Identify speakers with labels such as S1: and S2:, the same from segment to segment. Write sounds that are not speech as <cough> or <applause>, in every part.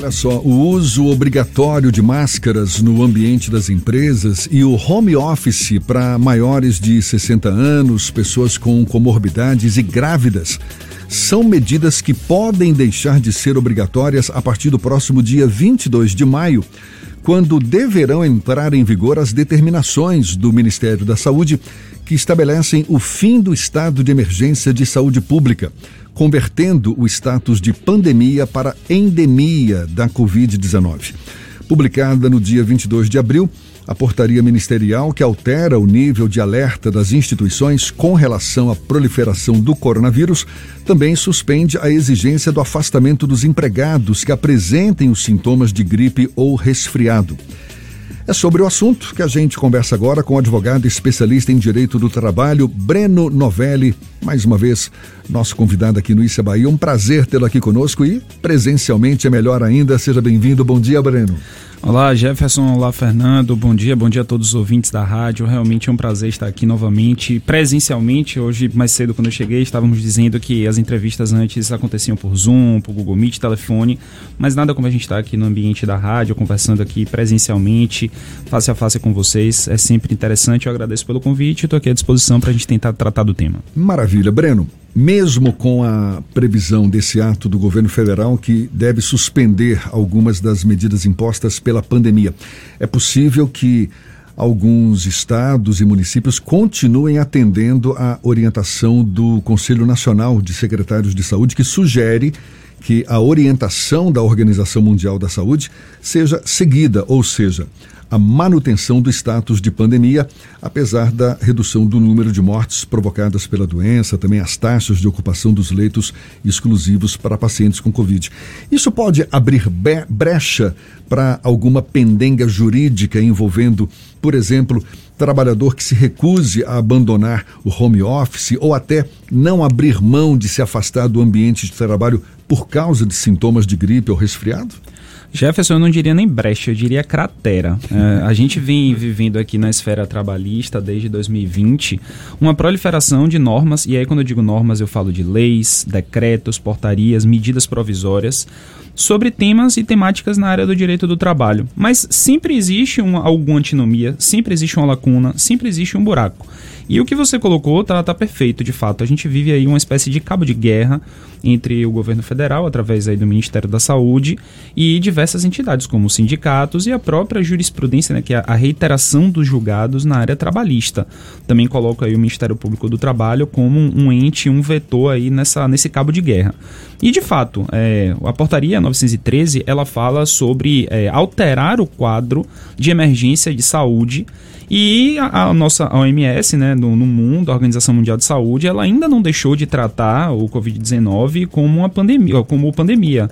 S1: Olha só, o uso obrigatório de máscaras no ambiente das empresas e o home office para maiores de 60 anos, pessoas com comorbidades e grávidas são medidas que podem deixar de ser obrigatórias a partir do próximo dia 22 de maio, quando deverão entrar em vigor as determinações do Ministério da Saúde que estabelecem o fim do estado de emergência de saúde pública, convertendo o status de pandemia para endemia da Covid-19. Publicada no dia 22 de abril, a portaria ministerial que altera o nível de alerta das instituições com relação à proliferação do coronavírus também suspende a exigência do afastamento dos empregados que apresentem os sintomas de gripe ou resfriado. É sobre o assunto que a gente conversa agora com o advogado especialista em direito do trabalho, Breno Novelli. Mais uma vez, nosso convidado aqui no Issa Bahia. Um prazer tê-lo aqui conosco e presencialmente é melhor ainda. Seja bem-vindo. Bom dia, Breno.
S2: Olá, Jefferson. Olá, Fernando. Bom dia, bom dia a todos os ouvintes da rádio. Realmente é um prazer estar aqui novamente, presencialmente. Hoje, mais cedo, quando eu cheguei, estávamos dizendo que as entrevistas antes aconteciam por Zoom, por Google Meet, telefone, mas nada como a gente estar aqui no ambiente da rádio, conversando aqui presencialmente, face a face com vocês. É sempre interessante. Eu agradeço pelo convite e estou aqui à disposição para a gente tentar tratar do tema.
S1: Maravilha. Breno, mesmo com a previsão desse ato do governo federal que deve suspender algumas das medidas impostas pela pandemia, é possível que alguns estados e municípios continuem atendendo à orientação do Conselho Nacional de Secretários de Saúde, que sugere que a orientação da Organização Mundial da Saúde seja seguida, ou seja, a manutenção do status de pandemia, apesar da redução do número de mortes provocadas pela doença, também as taxas de ocupação dos leitos exclusivos para pacientes com Covid. Isso pode abrir brecha para alguma pendenga jurídica envolvendo, por exemplo, trabalhador que se recuse a abandonar o home office ou até não abrir mão de se afastar do ambiente de trabalho por causa de sintomas de gripe ou resfriado?
S2: Jefferson, eu não diria nem brecha, eu diria cratera. <laughs> É, a gente vem vivendo aqui na esfera trabalhista desde 2020 uma proliferação de normas, e aí quando eu digo normas eu falo de leis, decretos, portarias, medidas provisórias sobre temas e temáticas na área do direito do trabalho. Mas sempre existe uma, alguma antinomia, sempre existe uma lacuna, sempre existe um buraco. E o que você colocou tá, tá perfeito, de fato. A gente vive aí uma espécie de cabo de guerra entre o governo federal, através aí do Ministério da Saúde, e diversas entidades, como sindicatos e a própria jurisprudência, né, que é a reiteração dos julgados na área trabalhista. Também coloca aí o Ministério Público do Trabalho como um ente, um vetor aí nessa, nesse cabo de guerra. E, de fato, é, a portaria 913, ela fala sobre é, alterar o quadro de emergência de saúde e a, a nossa OMS, né, no, no, mundo, a Organização Mundial de Saúde, ela ainda não deixou de tratar o Covid-19 como uma pandemia, como pandemia.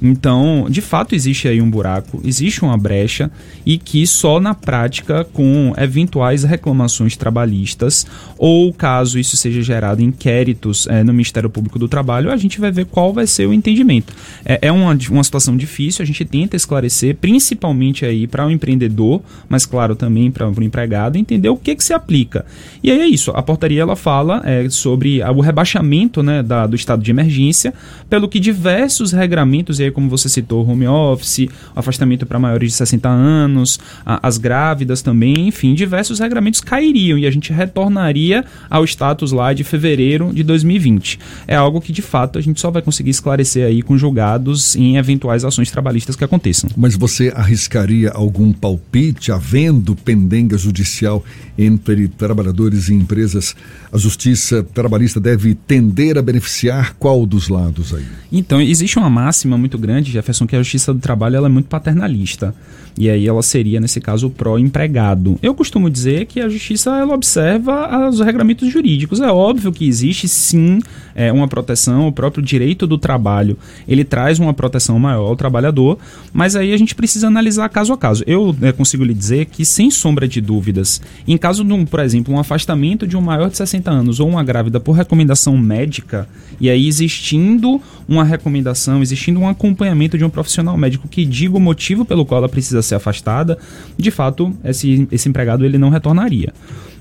S2: Então, de fato, existe aí um buraco, existe uma brecha e que só na prática, com eventuais reclamações trabalhistas ou caso isso seja gerado inquéritos é, no Ministério Público do Trabalho, a gente vai ver qual vai ser o entendimento. É, é uma, uma situação difícil, a gente tenta esclarecer, principalmente aí para o um empreendedor, mas claro também para o empregado, entender o que, que se aplica. E aí é isso, a portaria ela fala é, sobre o rebaixamento né, da, do estado de emergência, pelo que diversos regramentos e como você citou, home office, afastamento para maiores de 60 anos, a, as grávidas também, enfim, diversos regramentos cairiam e a gente retornaria ao status lá de fevereiro de 2020. É algo que de fato a gente só vai conseguir esclarecer aí com julgados em eventuais ações trabalhistas que aconteçam.
S1: Mas você arriscaria algum palpite havendo pendenga judicial entre trabalhadores e empresas? A justiça trabalhista deve tender a beneficiar qual dos lados aí?
S2: Então, existe uma máxima muito grande, Jefferson, que a justiça do trabalho ela é muito paternalista. E aí ela seria, nesse caso, pró-empregado. Eu costumo dizer que a justiça ela observa os regramentos jurídicos. É óbvio que existe sim é, uma proteção, o próprio direito do trabalho, ele traz uma proteção maior ao trabalhador, mas aí a gente precisa analisar caso a caso. Eu é, consigo lhe dizer que, sem sombra de dúvidas, em caso de um, por exemplo, um afastamento de um maior de 60 anos ou uma grávida por recomendação médica, e aí existindo uma recomendação, existindo um acompanhamento de um profissional médico que diga o motivo pelo qual ela precisa ser afastada, de fato, esse, esse empregado ele não retornaria.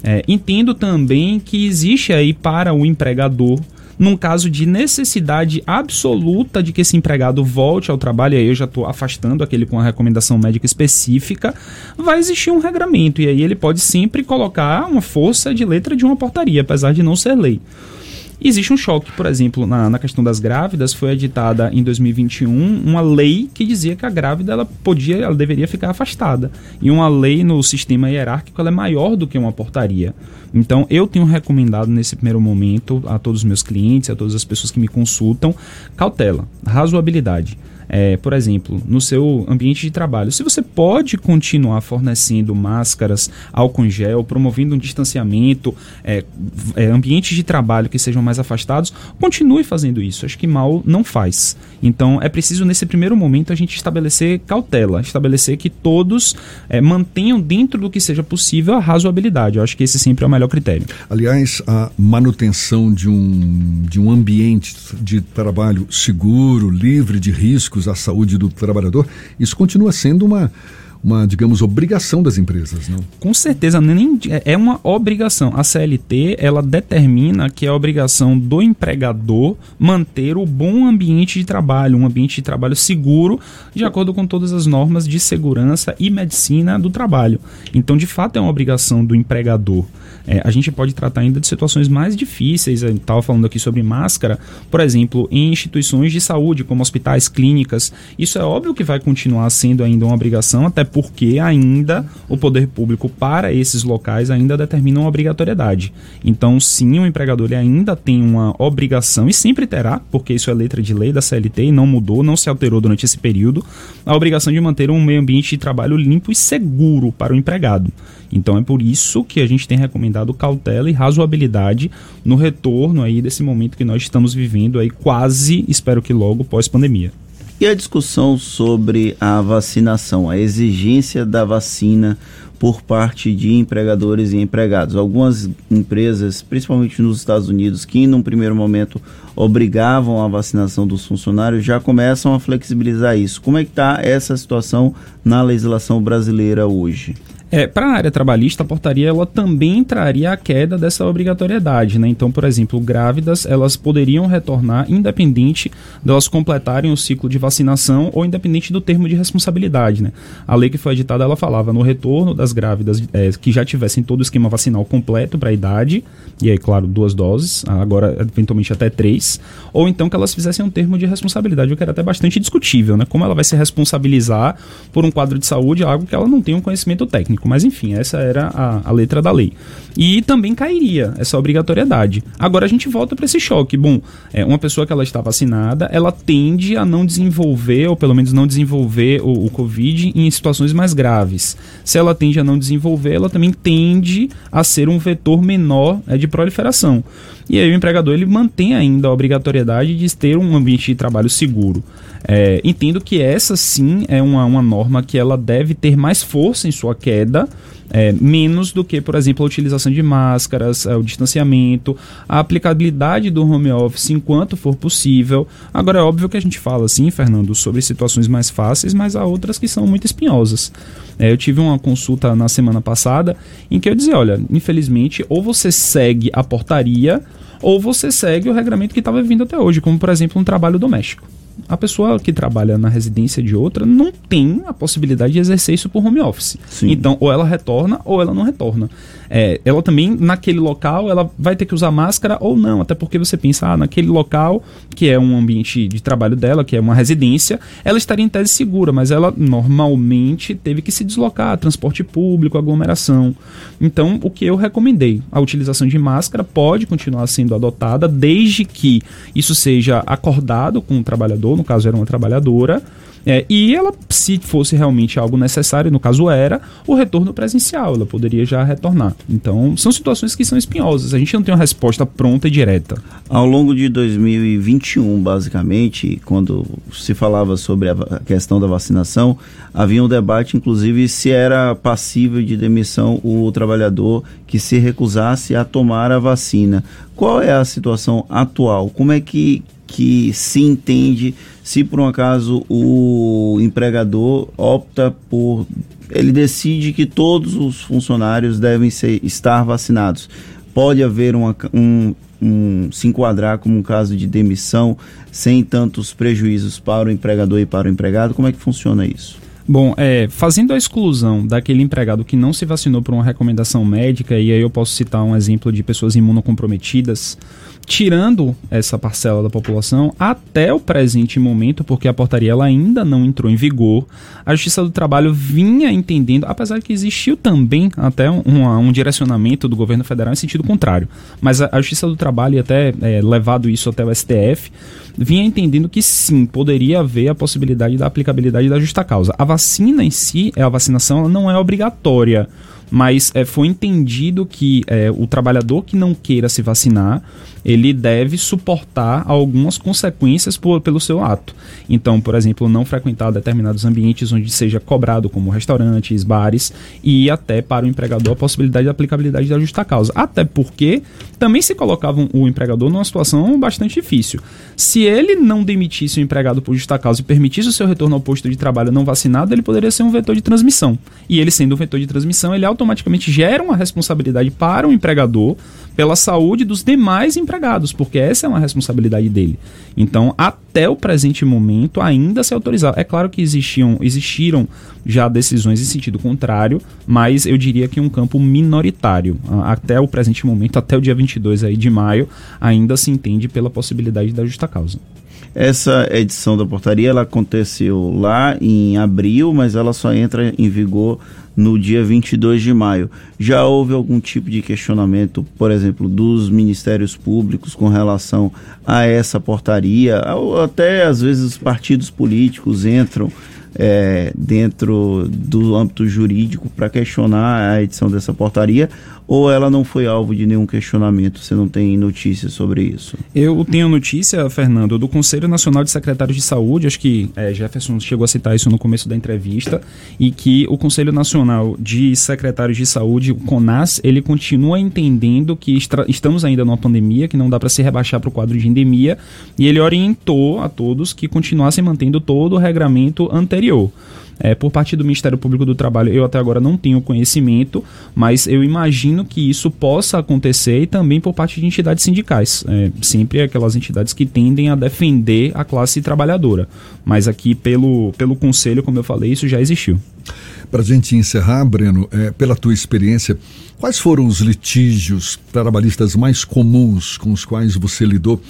S2: É, entendo também que existe aí para o empregador num caso de necessidade absoluta de que esse empregado volte ao trabalho, e aí eu já estou afastando aquele com a recomendação médica específica, vai existir um regramento, e aí ele pode sempre colocar uma força de letra de uma portaria, apesar de não ser lei. Existe um choque, por exemplo, na, na questão das grávidas, foi editada em 2021 uma lei que dizia que a grávida ela podia, ela deveria ficar afastada. E uma lei no sistema hierárquico ela é maior do que uma portaria. Então, eu tenho recomendado nesse primeiro momento a todos os meus clientes, a todas as pessoas que me consultam, cautela, razoabilidade é, por exemplo, no seu ambiente de trabalho. Se você pode continuar fornecendo máscaras, álcool gel, promovendo um distanciamento, é, é, ambientes de trabalho que sejam mais afastados, continue fazendo isso. Acho que mal não faz. Então é preciso, nesse primeiro momento, a gente estabelecer cautela, estabelecer que todos é, mantenham dentro do que seja possível a razoabilidade. Eu acho que esse sempre é o melhor critério.
S1: Aliás, a manutenção de um, de um ambiente de trabalho seguro, livre de riscos, à saúde do trabalhador, isso continua sendo uma, uma, digamos, obrigação das empresas, não?
S2: Com certeza, nem é, é uma obrigação. A CLT, ela determina que é a obrigação do empregador manter o bom ambiente de trabalho, um ambiente de trabalho seguro, de acordo com todas as normas de segurança e medicina do trabalho. Então, de fato, é uma obrigação do empregador. É, a gente pode tratar ainda de situações mais difíceis. Estava falando aqui sobre máscara, por exemplo, em instituições de saúde, como hospitais, clínicas. Isso é óbvio que vai continuar sendo ainda uma obrigação, até porque ainda o poder público para esses locais ainda determina uma obrigatoriedade. Então, sim, o empregador ainda tem uma obrigação, e sempre terá, porque isso é letra de lei da CLT e não mudou, não se alterou durante esse período, a obrigação de manter um meio ambiente de trabalho limpo e seguro para o empregado. Então é por isso que a gente tem recomendado cautela e razoabilidade no retorno aí desse momento que nós estamos vivendo aí quase, espero que logo, pós-pandemia.
S3: E a discussão sobre a vacinação, a exigência da vacina por parte de empregadores e empregados. Algumas empresas, principalmente nos Estados Unidos, que num primeiro momento obrigavam a vacinação dos funcionários, já começam a flexibilizar isso. Como é que está essa situação na legislação brasileira hoje?
S2: É, para a área trabalhista, a portaria ela também traria a queda dessa obrigatoriedade. Né? Então, por exemplo, grávidas elas poderiam retornar independente delas completarem o ciclo de vacinação ou independente do termo de responsabilidade. Né? A lei que foi editada ela falava no retorno das grávidas é, que já tivessem todo o esquema vacinal completo para a idade, e aí, claro, duas doses, agora eventualmente até três, ou então que elas fizessem um termo de responsabilidade, o que era até bastante discutível. Né? Como ela vai se responsabilizar por um quadro de saúde, algo que ela não tem um conhecimento técnico mas enfim, essa era a, a letra da lei. E também cairia essa obrigatoriedade. Agora a gente volta para esse choque. Bom, é, uma pessoa que ela está vacinada, ela tende a não desenvolver, ou pelo menos não desenvolver o, o Covid em situações mais graves. Se ela tende a não desenvolver, ela também tende a ser um vetor menor é, de proliferação. E aí o empregador ele mantém ainda a obrigatoriedade de ter um ambiente de trabalho seguro. É, entendo que essa sim é uma, uma norma que ela deve ter mais força em sua queda, é, menos do que, por exemplo, a utilização de máscaras, é, o distanciamento, a aplicabilidade do home office enquanto for possível. Agora, é óbvio que a gente fala, assim, Fernando, sobre situações mais fáceis, mas há outras que são muito espinhosas. É, eu tive uma consulta na semana passada em que eu dizia: olha, infelizmente, ou você segue a portaria ou você segue o regramento que estava vindo até hoje, como por exemplo um trabalho doméstico a pessoa que trabalha na residência de outra não tem a possibilidade de exercer isso por home office. Sim. Então, ou ela retorna ou ela não retorna. É, ela também, naquele local, ela vai ter que usar máscara ou não, até porque você pensa, ah, naquele local, que é um ambiente de trabalho dela, que é uma residência, ela estaria em tese segura, mas ela normalmente teve que se deslocar, transporte público, aglomeração. Então, o que eu recomendei, a utilização de máscara pode continuar sendo adotada, desde que isso seja acordado com o trabalhador, no caso era uma trabalhadora, é, e ela, se fosse realmente algo necessário, no caso era, o retorno presencial, ela poderia já retornar. Então, são situações que são espinhosas, a gente não tem uma resposta pronta e direta.
S3: Ao longo de 2021, basicamente, quando se falava sobre a questão da vacinação, havia um debate, inclusive, se era passível de demissão o trabalhador que se recusasse a tomar a vacina. Qual é a situação atual? Como é que que se entende se por um acaso o empregador opta por ele decide que todos os funcionários devem ser, estar vacinados. Pode haver uma, um, um, se enquadrar como um caso de demissão sem tantos prejuízos para o empregador e para o empregado? Como é que funciona isso?
S2: Bom, é, fazendo a exclusão daquele empregado que não se vacinou por uma recomendação médica, e aí eu posso citar um exemplo de pessoas imunocomprometidas, tirando essa parcela da população até o presente momento, porque a portaria ela ainda não entrou em vigor, a Justiça do Trabalho vinha entendendo, apesar de que existiu também até um, um direcionamento do governo federal em sentido contrário, mas a, a Justiça do Trabalho, e até é, levado isso até o STF, vinha entendendo que sim, poderia haver a possibilidade da aplicabilidade da justa causa. A vacina em si, é a vacinação, não é obrigatória mas é, foi entendido que é, o trabalhador que não queira se vacinar, ele deve suportar algumas consequências por, pelo seu ato. Então, por exemplo, não frequentar determinados ambientes onde seja cobrado, como restaurantes, bares, e até para o empregador a possibilidade de aplicabilidade da justa causa. Até porque também se colocava o empregador numa situação bastante difícil. Se ele não demitisse o empregado por justa causa e permitisse o seu retorno ao posto de trabalho não vacinado, ele poderia ser um vetor de transmissão. E ele sendo um vetor de transmissão, ele automaticamente gera uma responsabilidade para o empregador pela saúde dos demais empregados, porque essa é uma responsabilidade dele. Então, até o presente momento, ainda se autorizava. É claro que existiam, existiram já decisões em sentido contrário, mas eu diria que um campo minoritário. Até o presente momento, até o dia 22 aí de maio, ainda se entende pela possibilidade da justa causa.
S3: Essa edição da portaria ela aconteceu lá em abril, mas ela só entra em vigor no dia 22 de maio. Já houve algum tipo de questionamento, por exemplo, dos ministérios públicos com relação a essa portaria? Até às vezes os partidos políticos entram é, dentro do âmbito jurídico para questionar a edição dessa portaria ou ela não foi alvo de nenhum questionamento? Você não tem notícia sobre isso?
S2: Eu tenho notícia, Fernando, do Conselho Nacional de Secretários de Saúde, acho que é, Jefferson chegou a citar isso no começo da entrevista, e que o Conselho Nacional de Secretários de Saúde, o CONAS, ele continua entendendo que estamos ainda numa pandemia, que não dá para se rebaixar para o quadro de endemia, e ele orientou a todos que continuassem mantendo todo o regramento anterior. É, por parte do Ministério Público do Trabalho, eu até agora não tenho conhecimento, mas eu imagino que isso possa acontecer e também por parte de entidades sindicais. É, sempre aquelas entidades que tendem a defender a classe trabalhadora. Mas aqui, pelo, pelo Conselho, como eu falei, isso já existiu.
S1: Para a gente encerrar, Breno, é, pela tua experiência, quais foram os litígios trabalhistas mais comuns com os quais você lidou?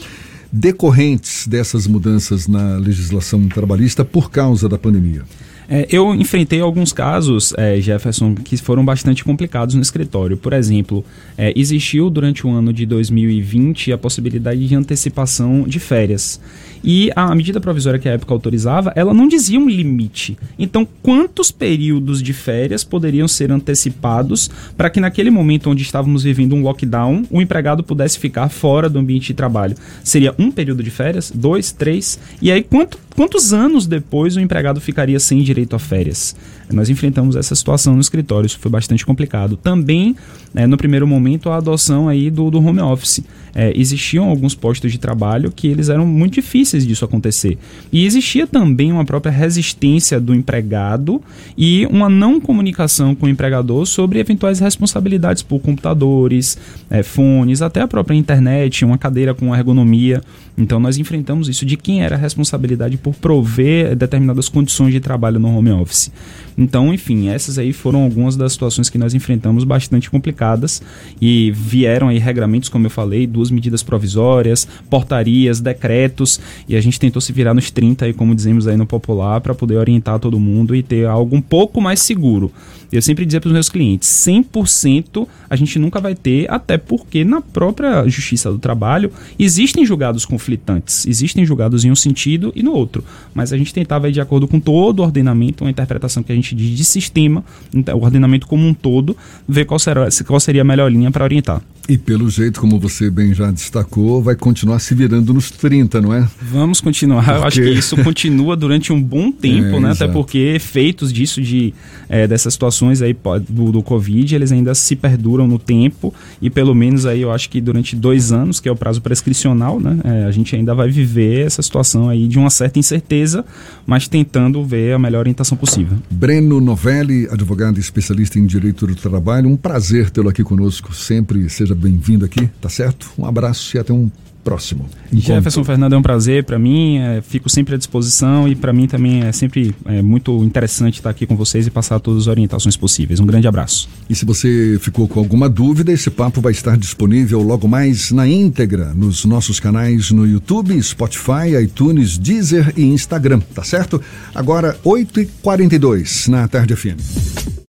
S1: decorrentes dessas mudanças na legislação trabalhista por causa da pandemia?
S2: É, eu enfrentei alguns casos, é, Jefferson, que foram bastante complicados no escritório. Por exemplo, é, existiu durante o ano de 2020 a possibilidade de antecipação de férias. E a medida provisória que a época autorizava, ela não dizia um limite. Então, quantos períodos de férias poderiam ser antecipados para que naquele momento onde estávamos vivendo um lockdown, o empregado pudesse ficar fora do ambiente de trabalho? Seria um período de férias? Dois? Três? E aí, quanto, quantos anos depois o empregado ficaria sem direito a férias? Nós enfrentamos essa situação no escritório, isso foi bastante complicado. Também, né, no primeiro momento, a adoção aí do, do home office. É, existiam alguns postos de trabalho que eles eram muito difíceis disso acontecer. E existia também uma própria resistência do empregado e uma não comunicação com o empregador sobre eventuais responsabilidades por computadores, é, fones, até a própria internet, uma cadeira com ergonomia. Então nós enfrentamos isso de quem era a responsabilidade por prover determinadas condições de trabalho no home office. Então, enfim, essas aí foram algumas das situações que nós enfrentamos bastante complicadas e vieram aí regramentos, como eu falei, duas medidas provisórias, portarias, decretos e a gente tentou se virar nos 30 aí, como dizemos aí no popular, para poder orientar todo mundo e ter algo um pouco mais seguro. Eu sempre dizia para os meus clientes, 100% a gente nunca vai ter, até porque na própria Justiça do Trabalho existem julgados conflitantes, existem julgados em um sentido e no outro, mas a gente tentava ir de acordo com todo o ordenamento, uma interpretação que a gente diz de sistema, então, o ordenamento como um todo, ver qual, será, qual seria a melhor linha para orientar.
S1: E pelo jeito, como você bem já destacou, vai continuar se virando nos 30, não é?
S2: Vamos continuar. Porque... Eu acho que isso continua durante um bom <laughs> tempo, é, né? Exato. Até porque efeitos disso, de, é, dessas situações aí do, do Covid, eles ainda se perduram no tempo. E pelo menos aí eu acho que durante dois anos, que é o prazo prescricional, né? É, a gente ainda vai viver essa situação aí de uma certa incerteza, mas tentando ver a melhor orientação possível.
S1: Breno Novelli, advogado e especialista em direito do trabalho, um prazer tê-lo aqui conosco. Sempre seja bem-vindo aqui, tá certo? Um abraço e até um próximo.
S2: Encontro. Jefferson Fernando é um prazer para mim, é, fico sempre à disposição e para mim também é sempre é, muito interessante estar aqui com vocês e passar todas as orientações possíveis. Um grande abraço.
S1: E se você ficou com alguma dúvida, esse papo vai estar disponível logo mais na íntegra nos nossos canais no YouTube, Spotify, iTunes, Deezer e Instagram, tá certo? Agora, 8h42 na Tarde FM.